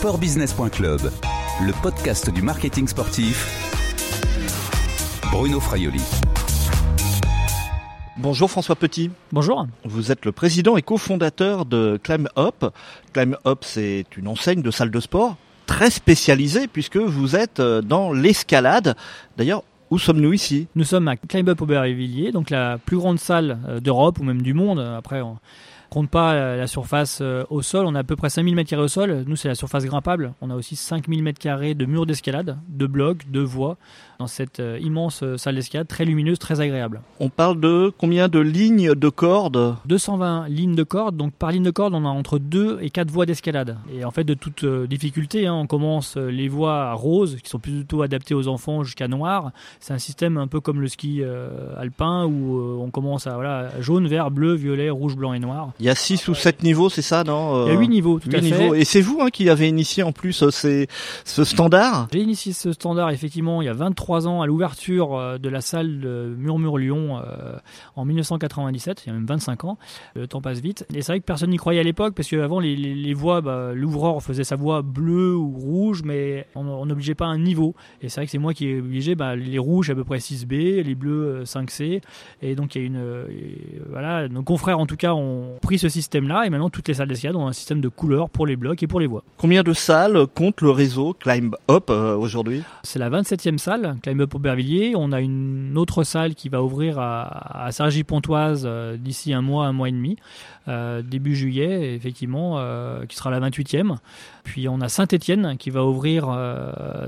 sportbusiness.club, le podcast du marketing sportif. Bruno Fraioli. Bonjour François Petit. Bonjour. Vous êtes le président et cofondateur de Climb Up. Climb Up, c'est une enseigne de salle de sport très spécialisée puisque vous êtes euh, dans l'escalade. D'ailleurs, où sommes-nous ici? Nous sommes à Climb Up Aubervilliers, donc la plus grande salle euh, d'Europe ou même du monde. Après, on compte pas euh, la surface au sol. On a à peu près 5000 m2 au sol. Nous, c'est la surface grimpable. On a aussi 5000 m2 de murs d'escalade, de blocs, de voies dans cette euh, immense euh, salle d'escalade très lumineuse, très agréable. On parle de combien de lignes de cordes? 220 lignes de cordes. Donc par ligne de corde, on a entre 2 et 4 voies d'escalade. Et en fait, de toute euh, difficulté, hein, on commence les voies roses qui sont plutôt adaptées aux enfants jusqu'à noir. C'est un système un peu comme le ski alpin où on commence à voilà, jaune, vert, bleu, violet, rouge, blanc et noir. Il y a 6 ou 7 niveaux, c'est ça, non Il y a 8 niveaux, tout à fait. Et c'est vous hein, qui avez initié en plus ce standard? J'ai initié ce standard effectivement il y a 23 ans à l'ouverture euh, de la salle de Murmure Lyon euh, en 1997, il y a même 25 ans. Le temps passe vite. Et c'est vrai que personne n'y croyait à l'époque parce qu'avant les, les, voix, bah, l'ouvreur faisait sa voix bleue ou rouge, mais on n'obligeait pas un niveau. Et c'est vrai que c'est moi qui ai obligé bah, les rouges à peu près 6B, les bleus 5C. Euh, et donc il y a une. voilà, nos confrères en tout cas ont pris ce système-là et maintenant toutes les salles d'escalade ont un système de couleurs pour les blocs et pour les voies. Combien de salles compte le réseau Climb Up aujourd'hui? C'est la 27e salle Climb Up Aubervilliers. On a une autre salle qui va ouvrir à, à Cergy-Pontoise euh, d'ici un mois, un mois et demi, euh, début juillet, effectivement, euh, qui sera la 28e. Puis on a Saint-Étienne qui va ouvrir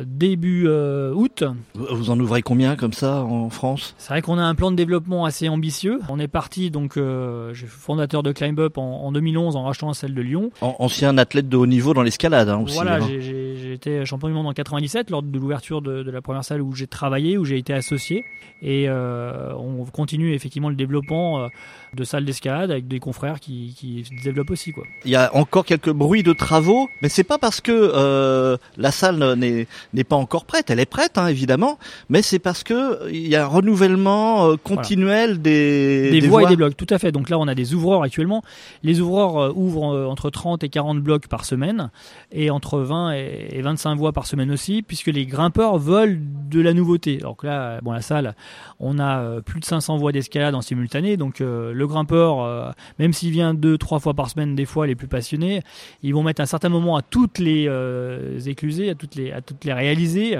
début août. Vous en ouvrez combien comme ça en France? C'est vrai qu'on a un plan de développement assez ambitieux. On est parti, donc, je suis fondateur de Climb Up en, 2011 en rachetant celle de Lyon. ancien athlète de haut niveau dans l'escalade hein, aussi. Voilà, hein. j'ai été champion du monde en 97 lors de l'ouverture de, de la première salle où j'ai travaillé, où j'ai été associé. Et euh, on continue effectivement le développement euh, de salles d'escalade avec des confrères qui, qui se développent aussi. Quoi. Il y a encore quelques bruits de travaux, mais c'est pas parce que euh, la salle n'est pas encore prête. Elle est prête, hein, évidemment, mais c'est parce que il y a un renouvellement continuel des, des, voies, et des blocs. Tout à fait. Donc là, on a des ouvreurs actuellement. Les ouvreurs ouvrent entre 30 et 40 blocs par semaine et entre 20 et 25 voies par semaine aussi, puisque les grimpeurs veulent de la nouveauté. Alors que là, bon, la salle, on a plus de 500 voies d'escalade en simultané, donc le le grimpeur, euh, même s'il vient deux, trois fois par semaine, des fois les plus passionnés, ils vont mettre un certain moment à toutes les euh, écluser, à toutes les, à toutes les réaliser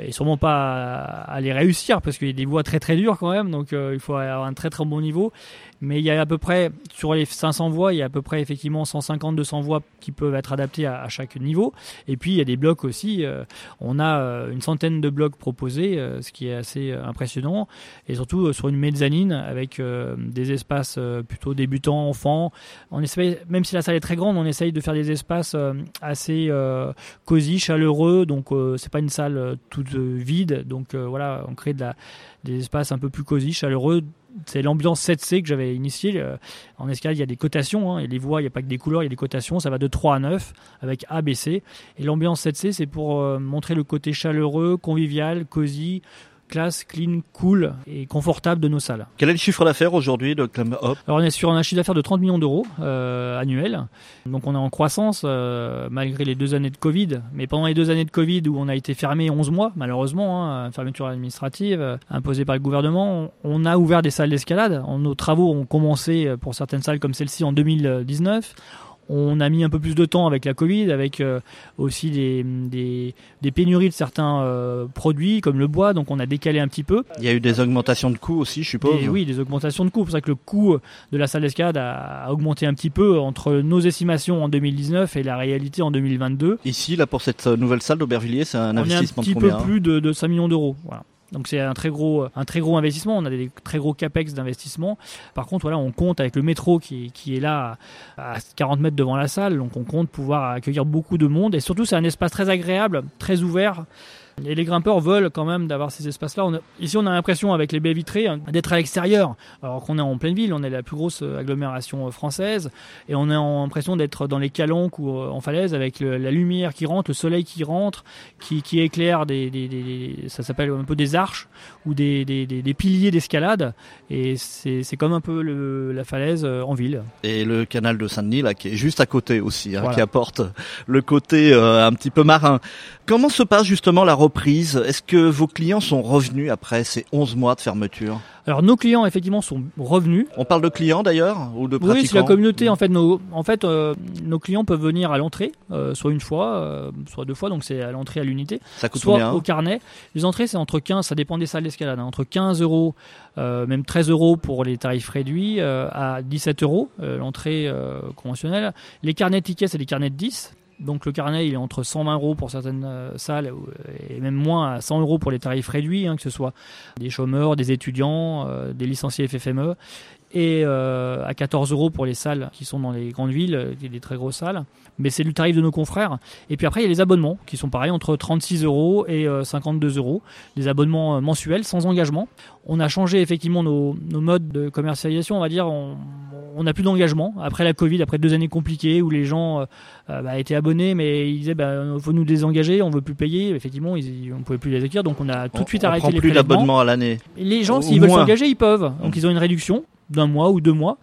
et sûrement pas à, les réussir parce qu'il y a des voies très très dures quand même. Donc euh, il faut avoir un très très bon niveau. Mais il y a à peu près sur les 500 voies il y a à peu près effectivement 150 200 voies qui peuvent être adaptées à, chaque niveau. Et puis il y a des blocs aussi on a une centaine de blocs proposés ce qui est assez impressionnant et surtout sur une mezzanine avec des espaces euh, plutôt débutants, enfants. On essaye, même si la salle est très grande, on essaye de faire des espaces euh, assez euh, cosy, chaleureux. Donc c'est pas une salle toute vide. Donc voilà, on crée des espaces un peu plus cosy, chaleureux c'est l'ambiance 7C que j'avais initié. En escalade, il y a des cotations, hein, les voies, il n'y a pas que des couleurs, il y a des cotations, ça va de 3 à 9 avec A, B, C. Et l'ambiance 7C, c'est pour montrer le côté chaleureux, convivial, cosy, classe, clean, cool et confortable de nos salles. Quel est le chiffre d'affaires aujourd'hui de Climb Up Alors on est sur un chiffre d'affaires de 30 millions d'euros euh, annuel. Donc on est en croissance euh, malgré les deux années de Covid. Mais pendant les deux années de Covid où on a été fermé 11 mois malheureusement, hein, fermeture administrative euh, imposée par le gouvernement, on a ouvert des salles d'escalade. Nos travaux ont commencé pour certaines salles comme celle-ci en 2019. On a mis un peu plus de temps avec la Covid, avec euh, aussi des, des, pénuries de certains euh, produits comme le bois, donc on a décalé un petit peu. Il y a eu des augmentations de coûts aussi, je suppose. oui, des augmentations de coûts. C'est pour ça que le coût de la salle d'escalade a, augmenté un petit peu entre nos estimations en 2019 et la réalité en 2022. Ici, là, pour cette nouvelle salle d'Aubervilliers, c'est un investissement de combien Un petit peu plus de, de 5 millions d'euros. Voilà. Donc c'est un très gros, un très gros investissement. On a des très gros capex d'investissement. Par contre, voilà, on compte avec le métro qui, qui est là à 40 mètres devant la salle. Donc on compte pouvoir accueillir beaucoup de monde. Et surtout, c'est un espace très agréable, très ouvert Et les grimpeurs veulent quand même d'avoir ces espaces-là. Ici, on a l'impression avec les baies vitrées hein, d'être à l'extérieur, alors qu'on est en pleine ville. On est la plus grosse euh, agglomération euh, française, et on a l'impression d'être dans les calanques ou euh, en falaise avec le- la lumière qui rentre, le soleil qui rentre, qui, qui éclaire des, des- des- des- ça s'appelle un peu des arches ou des, piliers d'escalade. Et c'est comme un peu le- la falaise en ville. Et le canal de Saint-Denis, là, qui est juste à côté aussi, hein, Voilà. qui apporte le côté euh, un petit peu marin. Comment se passe justement la reprise Est-ce que vos clients sont revenus après ces 11 mois de fermeture? Alors nos clients effectivement sont revenus. On parle de clients d'ailleurs ou de pratiquants Oui, c'est la communauté. En fait, nos, en fait, euh, nos clients peuvent venir à l'entrée, euh, soit une fois, euh, soit deux fois. Donc c'est à l'entrée à l'unité, Ça coûte soit combien? au carnet. Les entrées, c'est entre 15, ça dépend des salles d'escalade, hein, entre 15 euros, même 13 euros pour les tarifs réduits, à 17 euros l'entrée conventionnelle. Les carnets tickets, c'est des carnets de 10. Donc le carnet, il est entre 120 euros pour certaines euh, salles ou- et même moins à 100 euros pour les tarifs réduits, hein, que ce soit des chômeurs, des étudiants, euh, des licenciés FFME, et euh, à 14 euros pour les salles qui sont dans les grandes villes, euh, des très grosses salles. Mais c'est le tarif de nos confrères. Et puis après, il y a les abonnements qui sont pareils entre 36 euros et euh, 52 euros. Des abonnements euh, mensuels sans engagement. On a changé effectivement nos, nos modes de commercialisation, on va dire. On on n'a plus d'engagement après la Covid, après deux années compliquées où les gens euh, bah, étaient abonnés, mais ils disaient bah, faut nous désengager, on veut plus payer. Effectivement, ils, on pouvait plus les acquérir, donc on a tout de suite on, on arrêté prend les plus d'abonnement à l'année. Les gens, s'ils veulent s'engager, ils peuvent. Donc Mm. ils ont une réduction d'un mois ou deux mois.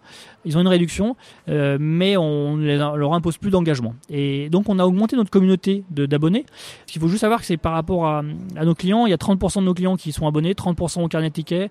Ils ont une réduction, euh, mais on ne leur impose plus d'engagement. Et donc on a augmenté notre communauté de- d'abonnés. Qu'il faut juste savoir, que c'est par rapport à, à nos clients, il y a 30% de nos clients qui sont abonnés, 30% au carnet ticket,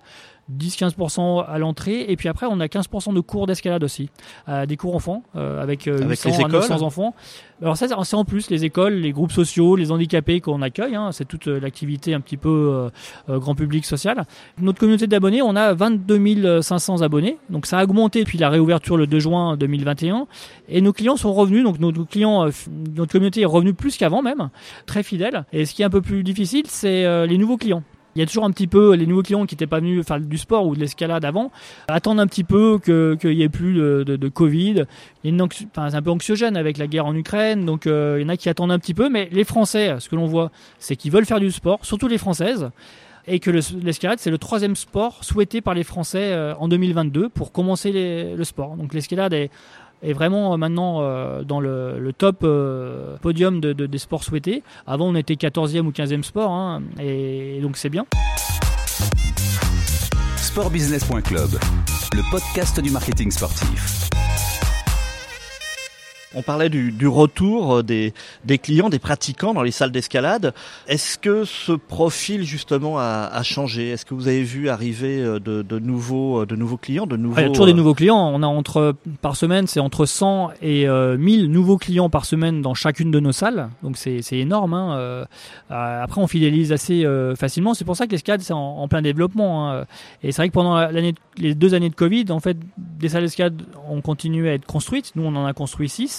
10-15% à l'entrée, et puis après on a 15% de cours d'escalade aussi, Euh, des cours enfants euh, avec, euh, Avec 800 les à 900 écoles enfants. Alors ça, c'est en plus les écoles, les groupes sociaux, les handicapés qu'on accueille. hein. c'est toute l'activité un petit peu grand public social. Notre communauté d'abonnés, on a 22 500 abonnés. Donc ça a augmenté depuis la réouverture le 2 juin 2021. Et nos clients sont revenus. Donc nos clients, euh, notre communauté est revenue plus qu'avant même, très fidèle. Et ce qui est un peu plus difficile, c'est euh, les nouveaux clients. Il y a toujours un petit peu les nouveaux clients qui n'étaient pas venus faire du sport ou de l'escalade avant, attendent un petit peu que- qu'il n'y ait plus de, de- de Covid. Enfin, c'est un peu anxiogène avec la guerre en Ukraine, donc euh, il y en a qui attendent un petit peu. Mais les Français, ce que l'on voit, c'est qu'ils veulent faire du sport, surtout les Françaises et que le- l'escalade, c'est le troisième sport souhaité par les Français euh, en 2022 pour commencer le sport. Donc l'escalade est, vraiment euh, maintenant euh, dans le, top podium de- de- des sports souhaités. Avant, on était 14e ou 15e sport, hein, et donc c'est bien. Sportbusiness.club, le podcast du marketing sportif. On parlait du, du retour euh, des, des clients, des pratiquants dans les salles d'escalade. Est-ce que ce profil justement a, a changé? Est-ce que vous avez vu arriver euh, de, de nouveaux, euh, de nouveaux clients, de nouveaux Ah, il y a toujours des nouveaux clients. On a entre par semaine, c'est entre 100 et euh, 1000 nouveaux clients par semaine dans chacune de nos salles. Donc c'est c'est énorme. hein. Euh, après, on fidélise assez euh, facilement. C'est pour ça que l'escalade c'est en, en plein développement. hein. Et c'est vrai que pendant l'année, les deux années de Covid, en fait, des salles d'escalade ont continué à être construites. Nous, on en a construit 6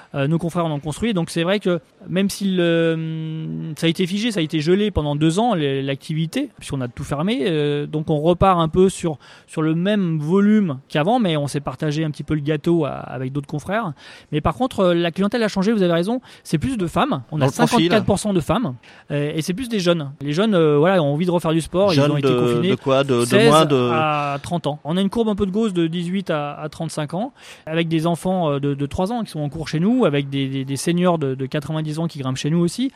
nos confrères en ont construit. Donc c'est vrai que même si le- ça a été figé, ça a été gelé pendant deux ans l'activité, puisqu'on a tout fermé, euh, donc on repart un peu sur sur le même volume qu'avant, mais on s'est partagé un petit peu le gâteau avec d'autres confrères. Mais par contre, euh, la clientèle a changé. Vous avez raison. C'est plus de femmes. On Dans a le profil. 54% de femmes, euh, et c'est plus des jeunes. Les jeunes, euh, voilà, ont envie de refaire du sport. ils jeunes ont été de, confinés. de quoi de, de 16 moins de à 30 ans. On a une courbe un peu de gauche de 18 à, à 35 ans, avec des enfants euh, de, de 3 ans qui sont en cours chez nous, avec des, seniors de, de 90 ans qui grimpent chez nous aussi.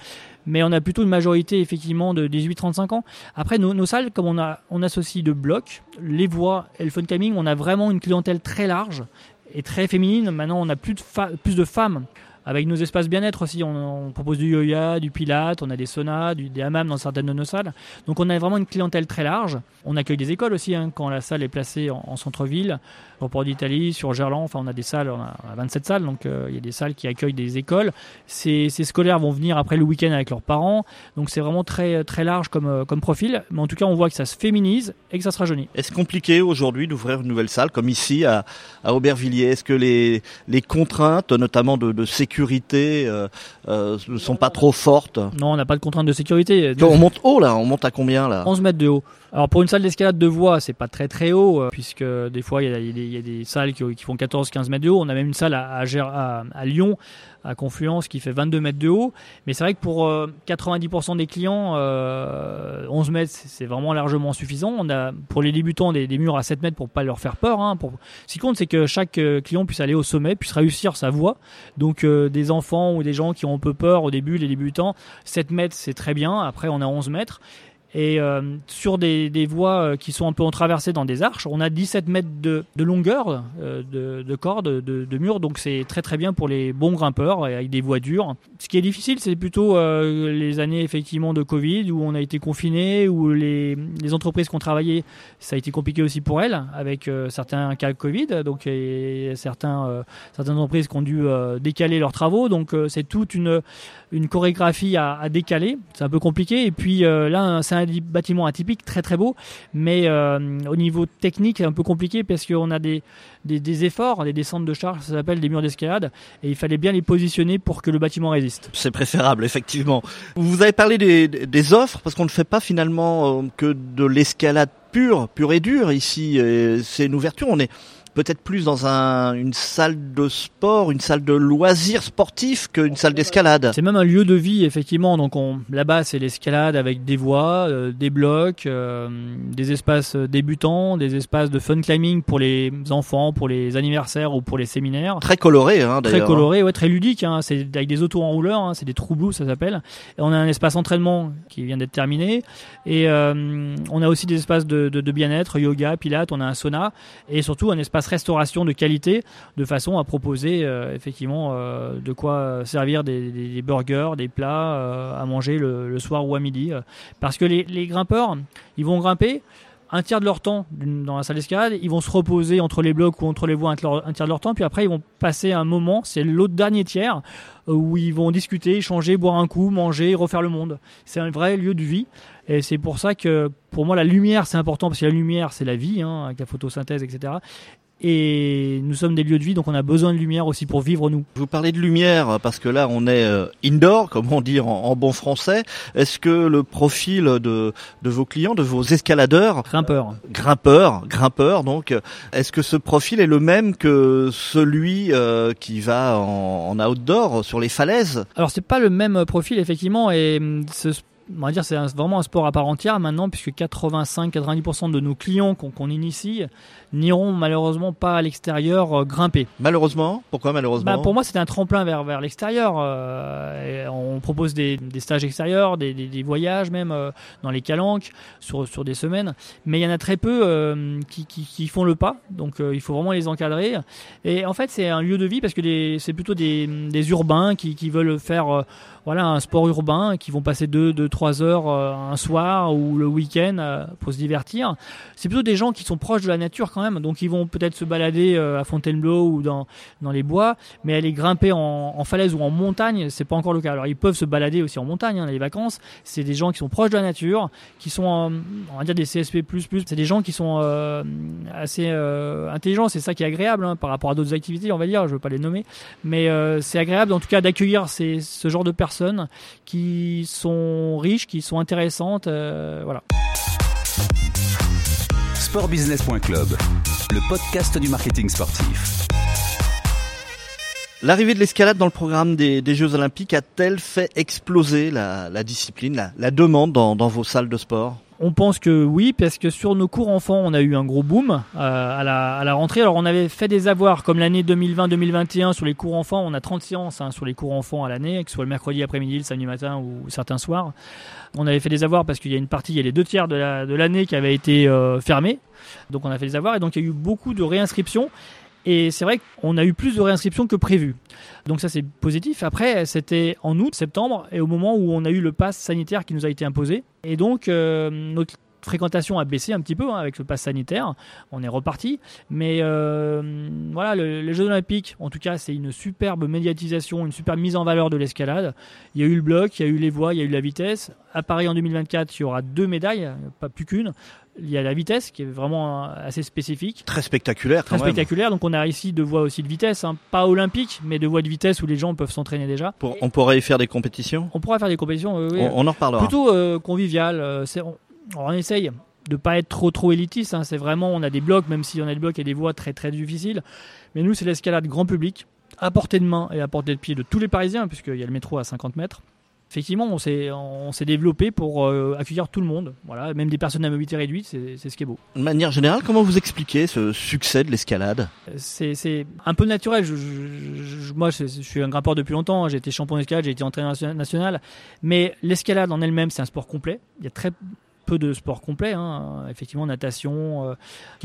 Mais on a plutôt une majorité effectivement de 18-35 ans. Après, nos, salles, comme on, associe de blocs, les voies et le fun on a vraiment une clientèle très large et très féminine. Maintenant, on a plus de femmes. Avec nos espaces bien-être aussi, on, propose du yoga, du pilate, on a des saunas, du, des hammams dans certaines de nos salles. Donc on a vraiment une clientèle très large. On accueille des écoles aussi hein, quand la salle est placée en, en centre-ville, au port d'Italie, sur Gerland. Enfin, on a des salles, on a, on a 27 salles, donc euh, il y a des salles qui accueillent des écoles. Ces, scolaires vont venir après le week-end avec leurs parents. Donc c'est vraiment très très large comme euh, comme profil. Mais en tout cas, on voit que ça se féminise et que ça se rajeunit. Est-ce compliqué aujourd'hui d'ouvrir une nouvelle salle comme ici à, Aubervilliers? Est-ce que les, contraintes, notamment de sécurité, euh, euh, ne sont pas trop fortes Non, on n'a pas de contrainte de sécurité. On monte haut là, on monte à combien là? 11 mètres de haut. Alors pour une salle d'escalade de voie, c'est pas très très haut, euh, puisque des fois il y a, y des- il y a des salles qui, qui font 14-15 mètres de haut. On a même une salle à Lyon, à Confluence, qui fait 22 mètres de haut. Mais c'est vrai que pour euh, 90% des clients, euh, 11 mètres, c'est vraiment largement suffisant. On a pour les débutants des, murs à 7 mètres pour pas leur faire peur. Hein, pour... Ce qui compte, c'est que chaque euh, client puisse aller au sommet, puisse réussir sa voie. Donc euh, des enfants ou des gens qui ont un peu peur au début, les débutants, 7 mètres, c'est très bien. Après, on a 11 mètres. Et euh, sur des, voies euh, qui sont un peu en traversée dans des arches, on a 17 mètres de, de longueur euh, de, de corde, de, de mur, donc c'est très très bien pour les bons grimpeurs et avec des voies dures. Ce qui est difficile, c'est plutôt les années effectivement de Covid où on a été confiné, où les, entreprises qui ont travaillé, ça a été compliqué aussi pour elles, avec certains cas Covid, donc et certains, certaines entreprises qui ont dû décaler leurs travaux, donc c'est toute une, chorégraphie à, à décaler, c'est un peu compliqué. Et puis là, c'est un bâtiment atypique, très très beau, mais euh, au niveau technique, c'est un peu compliqué parce qu'on a des, des, des efforts, des descentes de charge, ça s'appelle des murs d'escalade, et il fallait bien les positionner pour que le bâtiment résiste. C'est préférable, effectivement. Vous avez parlé des, des offres, parce qu'on ne fait pas finalement euh, que de l'escalade pure, pure et dure ici. C'est une ouverture. On est peut-être plus dans un, une salle de sport, une salle de loisirs sportifs qu'une salle d'escalade. C'est même un lieu de vie, effectivement. Donc on, là-bas, c'est l'escalade avec des voies, euh, des blocs, euh, des espaces débutants, des espaces de fun climbing pour les enfants, pour les anniversaires ou pour les séminaires. Très coloré, hein, Très d'ailleurs. coloré, ouais, très ludique. Hein. C'est avec des autos enrouleurs, hein. c'est des trous bleus, ça s'appelle. Et on a un espace entraînement qui vient d'être terminé. Et euh, on a aussi des espaces de, de, de bien-être, yoga, pilates. On a un sauna et surtout un espace restauration de qualité, de façon à proposer euh, effectivement euh, de quoi servir des, burgers, des plats euh, à manger le, soir ou à midi. Parce que les, les grimpeurs, ils vont grimper un tiers de leur temps dans la salle d'escalade, ils vont se reposer entre les blocs ou entre les voies un tiers de leur temps, puis après ils vont passer un moment, c'est l'autre dernier tiers, où ils vont discuter, échanger, boire un coup, manger, refaire le monde. C'est un vrai lieu de vie, et c'est pour ça que pour moi la lumière c'est important, parce que la lumière c'est la vie, hein, avec la photosynthèse, etc. Et nous sommes des lieux de vie, donc on a besoin de lumière aussi pour vivre nous. Vous parlez de lumière parce que là on est euh, indoor, comme on dit en, en bon français. Est-ce que le profil de, de vos clients, de vos escaladeurs, grimpeurs, grimpeurs, grimpeurs, donc, est-ce que ce profil est le même que celui euh, qui va en, en, outdoor sur les falaises? Alors c'est pas le même profil effectivement, et ce on va dire c'est vraiment un sport à part entière maintenant puisque 85-90% de nos clients qu'on qu initie n'iront malheureusement pas à l'extérieur euh, grimper. Malheureusement? Pourquoi malheureusement? Bah, Pour moi c'est un tremplin vers, vers l'extérieur. Euh, on propose des, des, stages extérieurs, des, des, des voyages même euh, dans les calanques sur, sur des semaines, mais il y en a très peu qui, qui, qui, font le pas, donc il faut vraiment les encadrer. Et en fait c'est un lieu de vie parce que c'est plutôt des, des urbains qui, qui veulent faire voilà un sport urbain, qui vont passer 2 deux, deux, trois heures euh, un soir ou le week-end euh, pour se divertir. C'est plutôt des gens qui sont proches de la nature quand même, donc ils vont peut-être se balader euh, à Fontainebleau ou dans, dans les bois, mais aller grimper en, en falaise ou en montagne, c'est pas encore le cas. Alors ils peuvent se balader aussi en montagne, hein, les vacances. C'est des gens qui sont proches de la nature, qui sont, on va dire des CSP++. C'est des gens qui sont assez intelligents. C'est ça qui est agréable hein, par rapport à d'autres activités, on va dire. Je veux pas les nommer, mais c'est agréable en tout cas d'accueillir ce genre de personnes qui sont riches, qui sont intéressantes. Euh, voilà. Sportbusiness.club, le podcast du marketing sportif. L'arrivée de l'escalade dans le programme des, des Jeux Olympiques a-t-elle fait exploser la, la discipline, la, la demande dans, dans, vos salles de sport? On pense que oui, parce que sur nos cours enfants, on a eu un gros boom euh, à, la, rentrée. Alors, on avait fait des avoirs comme l'année 2020-2021 sur les cours enfants. On a 30 séances hein, sur les cours enfants à l'année, que ce soit le mercredi après-midi, le samedi matin ou certains soirs. On avait fait des avoirs parce qu'il y a une partie, il y a les deux tiers de l'année la, qui avait été euh, fermée. Donc, on a fait des avoirs et donc il y a eu beaucoup de réinscriptions. Et c'est vrai qu'on a eu plus de réinscriptions que prévu. Donc ça c'est positif. Après c'était en août, septembre, et au moment où on a eu le pass sanitaire qui nous a été imposé. Et donc euh, notre fréquentation a baissé un petit peu hein, avec le pass sanitaire. On est reparti. Mais euh, voilà, le, les Jeux Olympiques, en tout cas, c'est une superbe médiatisation, une superbe mise en valeur de l'escalade. Il y a eu le bloc, il y a eu les voies, il y a eu la vitesse. À Paris en 2024, il y aura deux médailles, pas plus qu'une. Il y a la vitesse qui est vraiment assez spécifique. Très spectaculaire Très spectaculaire. Donc on a ici deux voies aussi de vitesse, hein. pas olympiques, mais deux voies de vitesse où les gens peuvent s'entraîner déjà. Pour, on pourrait y faire des compétitions? On pourra faire des compétitions, euh, oui. on, on, en reparlera. Plutôt euh, conviviales. Euh, on, on essaye de pas être trop trop élitiste. Hein. C'est vraiment, on a des blocs, même si on a des blocs et des voies très très difficiles. Mais nous, c'est l'escalade grand public, à portée de main et à portée de pied de tous les Parisiens, puisqu'il y a le métro à 50 mètres. Effectivement, on s'est, on s'est développé pour euh, accueillir tout le monde, voilà, même des personnes à mobilité réduite, c'est, c'est ce qui est beau. De manière générale, comment vous expliquez ce succès de l'escalade? C'est, c'est un peu naturel. Je, je, je, moi, je, je, suis un grimpeur depuis longtemps. J'ai été champion d'escalade, j'ai été entraîneur national. Mais l'escalade en elle-même, c'est un sport complet. Il y a très peu de sports complets, hein. effectivement natation, euh,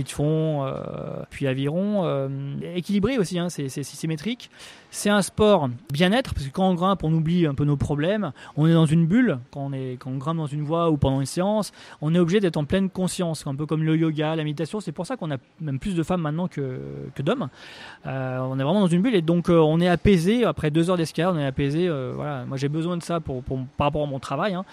de fond, euh, puis aviron, euh, équilibré aussi, hein, c'est symétrique. C'est un sport bien-être parce que quand on grimpe, on oublie un peu nos problèmes. On est dans une bulle quand on est quand on grimpe dans une voie ou pendant une séance, on est obligé d'être en pleine conscience, un peu comme le yoga, la méditation. C'est pour ça qu'on a même plus de femmes maintenant que que d'hommes. on est vraiment dans une bulle et donc on est apaisé après deux heures d'escalade, on est apaisé. voilà, moi j'ai besoin de ça pour, par rapport à mon travail. Hein.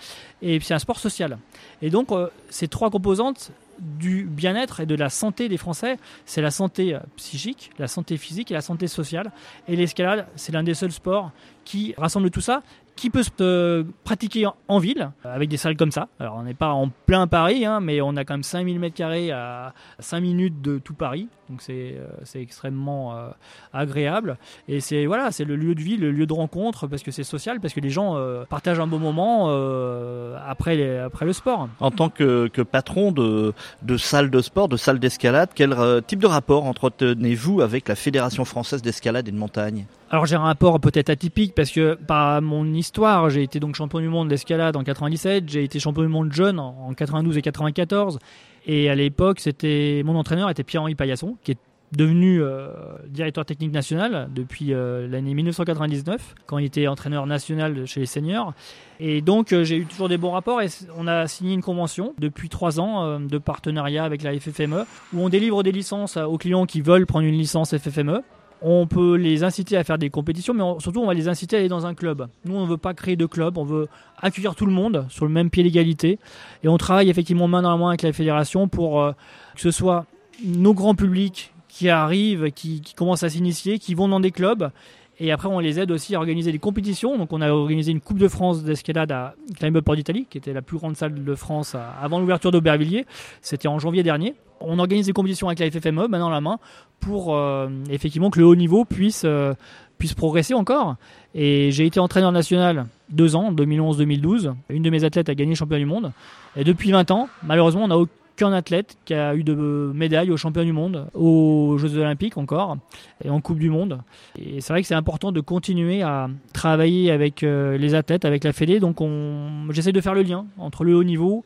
Et c'est un sport social. Et donc ces trois composantes du bien-être et de la santé des Français, c'est la santé euh, psychique, la santé physique et la santé sociale. Et l'escalade, c'est l'un des seuls sports qui rassemble tout ça, qui peut se pratiquer en ville, avec des salles comme ça. Alors on n'est pas en plein Paris, hein, mais on a quand même 5000 m2 à 5 minutes de tout Paris, donc c'est euh, extrêmement euh, agréable. Et c'est voilà, c'est le lieu de vie, le lieu de rencontre, parce que c'est social, parce que les gens euh, partagent un bon moment euh, après, les, après le sport. En tant que, que patron de, de salle de sport, de salle d'escalade, quel type de rapport entretenez-vous avec la Fédération française d'escalade et de montagne? Alors j'ai un rapport peut-être atypique parce que par mon histoire, j'ai été donc champion du monde d'escalade en 97, j'ai été champion du monde jeune en 92 et 94 et à l'époque, c'était mon entraîneur était Pierre-Henri Paillasson qui est devenu euh, directeur technique national depuis euh, l'année 1999 quand il était entraîneur national chez les seniors. Et donc euh, j'ai eu toujours des bons rapports et on a signé une convention depuis trois ans de partenariat avec la FFME où on délivre des licences aux clients qui veulent prendre une licence FFME on peut les inciter à faire des compétitions, mais surtout on va les inciter à aller dans un club. Nous, on ne veut pas créer de club, on veut accueillir tout le monde sur le même pied d'égalité. Et on travaille effectivement main dans la main avec la fédération pour euh, que ce soit nos grands publics qui arrivent, qui, qui commencent à s'initier, qui vont dans des clubs. Et après, on les aide aussi à organiser des compétitions. Donc, on a organisé une Coupe de France d'escalade à Climb Port d'Italie, qui était la plus grande salle de France avant l'ouverture d'Aubervilliers. C'était en janvier dernier. On organise des compétitions avec la FFME, main dans la main, pour euh, effectivement que le haut niveau puisse, euh, puisse progresser encore. Et j'ai été entraîneur national deux ans, 2011-2012. Une de mes athlètes a gagné champion du monde. Et depuis 20 ans, malheureusement, on n'a aucun athlète qui a eu de médailles aux champions du monde, aux Jeux olympiques encore, et en Coupe du monde. Et c'est vrai que c'est important de continuer à travailler avec euh, les athlètes, avec la Fédé. Donc on... j'essaie de faire le lien entre le haut niveau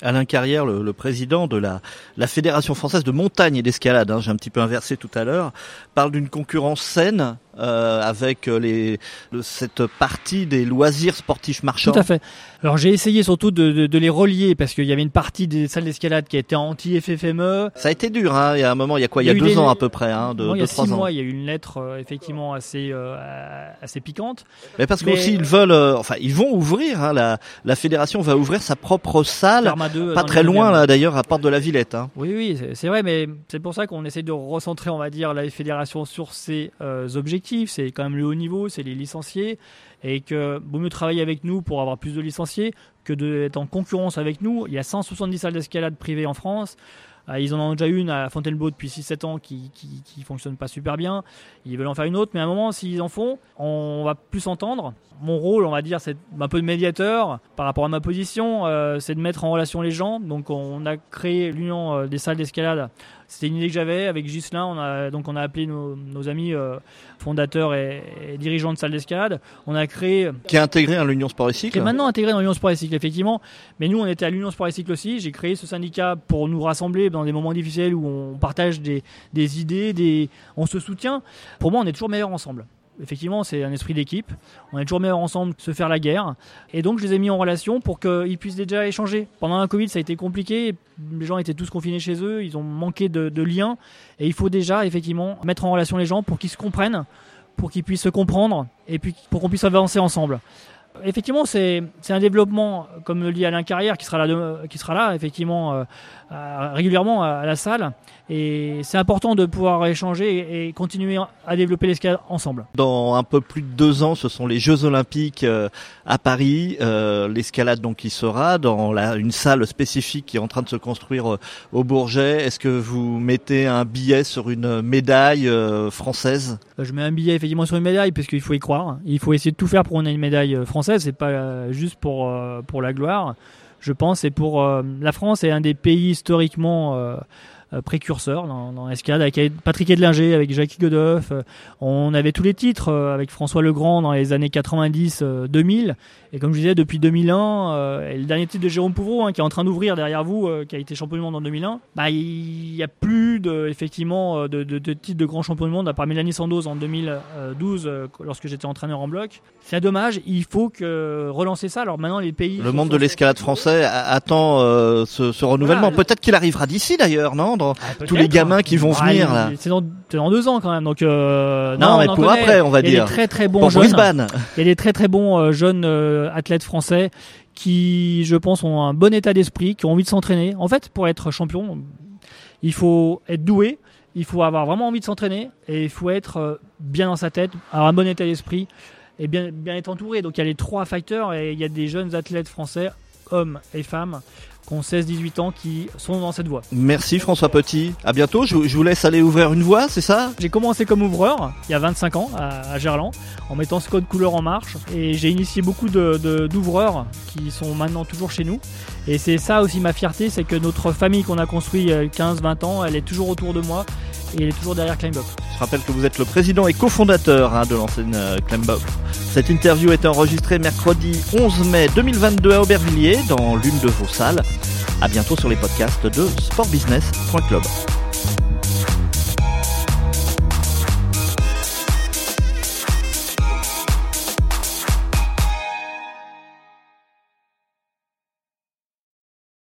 Alain Carrière, le, le président de la, la, Fédération française de montagne et d'escalade, hein, j'ai un petit peu inversé tout à l'heure, parle d'une concurrence saine euh, avec les, le, cette partie des loisirs sportifs marchands. Tout à fait. Alors j'ai essayé surtout de, de, de, les relier parce qu'il y avait une partie des salles d'escalade qui était anti-FFME. Ça a été dur, hein, il y a un moment, il y a quoi? Il y a, il y a deux ans à peu près, hein, de, non, il y a six ans. mois, il y a eu une lettre euh, effectivement assez euh, assez piquante. Mais parce qu'aussi ils veulent, euh, enfin ils vont ouvrir, hein, la, la fédération va ouvrir sa propre salle, 2, pas très loin là d'ailleurs à Porte de la Villette. Hein. Oui oui, c'est vrai, mais c'est pour ça qu'on essaie de recentrer, on va dire, la fédération sur ses objectifs c'est quand même le haut niveau, c'est les licenciés, et que vaut mieux travailler avec nous pour avoir plus de licenciés que d'être en concurrence avec nous. Il y a 170 salles d'escalade privées en France. Euh, ils en ont déjà une à Fontainebleau depuis 6-7 ans qui, qui, qui fonctionne pas super bien. Ils veulent en faire une autre, mais à un moment, s'ils en font, on va plus s'entendre. Mon rôle, on va dire, c'est un peu de médiateur par rapport à ma position, euh, c'est de mettre en relation les gens. Donc, on a créé l'union euh, des salles d'escalade. C'était une idée que j'avais avec Gislain. On a donc on a appelé nos, nos amis euh, fondateurs et, et, dirigeants de salles d'escalade. On a créé qui est intégré à l'Union Sport et Cycle. Qui est maintenant intégré dans l'Union Sport et Cycle, effectivement. Mais nous, on était à l'Union Sport et Cycle aussi. J'ai créé ce syndicat pour nous rassembler dans des moments difficiles où on partage des, idées, on se soutient. Pour moi, on est toujours meilleurs ensemble. Effectivement, c'est un esprit d'équipe. On est toujours meilleurs ensemble, se faire la guerre. Et donc, je les ai mis en relation pour qu'ils puissent déjà échanger. Pendant un Covid, ça a été compliqué. Les gens étaient tous confinés chez eux. Ils ont manqué de, de liens. Et il faut déjà, effectivement, mettre en relation les gens pour qu'ils se comprennent, pour qu'ils puissent se comprendre et puis pour qu'on puisse avancer ensemble. Effectivement, c'est un développement, comme le dit Alain Carrière, qui sera là, qui sera là effectivement, régulièrement à la salle. Et c'est important de pouvoir échanger et continuer à développer l'escalade ensemble. Dans un peu plus de deux ans, ce sont les Jeux Olympiques euh, à Paris. Euh, l'escalade donc qui sera dans la, une salle spécifique qui est en train de se construire euh, au Bourget. Est-ce que vous mettez un billet sur une médaille française? Je mets un billet effectivement sur une médaille parce qu'il faut y croire. Il faut essayer de tout faire pour qu'on ait une médaille française. C'est pas juste pour pour la gloire. Je pense c'est pour la France est un des pays historiquement euh, précurseur dans, dans l'escalade avec Patrick Edlinger, avec Jacques Godoff. Euh, on avait tous les titres euh, avec François Legrand dans les années 90-2000. Et comme je disais, depuis 2001, et le dernier titre de Jérôme Pouvreau, hein, qui est en train d'ouvrir derrière vous, qui a été champion du monde en 2001, bah, il n'y a plus de, effectivement de, de, de titres de grand champion du monde, à part Mélanie Sandoz en 2012, lorsque j'étais entraîneur en bloc. C'est dommage, il faut que relancer ça. Alors maintenant, les pays... Le monde de l'escalade français attend ce, ce, renouvellement. Peut-être qu'il arrivera d'ici d'ailleurs, non ah, tous les gamins qui vont venir là. C'est dans, dans, deux ans quand même, donc euh, non, mais pour après, on va dire. Il y a des très très bons jeunes. Il y a des très très bons euh, jeunes euh, athlètes français qui, je pense, ont un bon état d'esprit, qui ont envie de s'entraîner. En fait, pour être champion, il faut être doué, il faut avoir vraiment envie de s'entraîner et il faut être bien dans sa tête, avoir un bon état d'esprit et bien, bien être entouré. Donc il y a les trois facteurs et il y a des jeunes athlètes français, hommes et femmes, qui ont 16-18 ans qui sont dans cette voie. Merci François Petit. À bientôt. Je, vous laisse aller ouvrir une voie, c'est ça? J'ai commencé comme ouvreur il y a 25 ans à, Gerland en mettant ce code couleur en marche et j'ai initié beaucoup d'ouvreurs qui sont maintenant toujours chez nous. Et c'est ça aussi ma fierté, c'est que notre famille qu'on a construit 15-20 ans, elle est toujours autour de moi et il est toujours derrière Climbbox. Je rappelle que vous êtes le président et cofondateur hein, de l'ancienne euh, Climbbox. Cette interview est enregistrée mercredi 11 mai 2022 à Aubervilliers dans l'une de vos salles. À bientôt sur les podcasts de sportbusiness.club.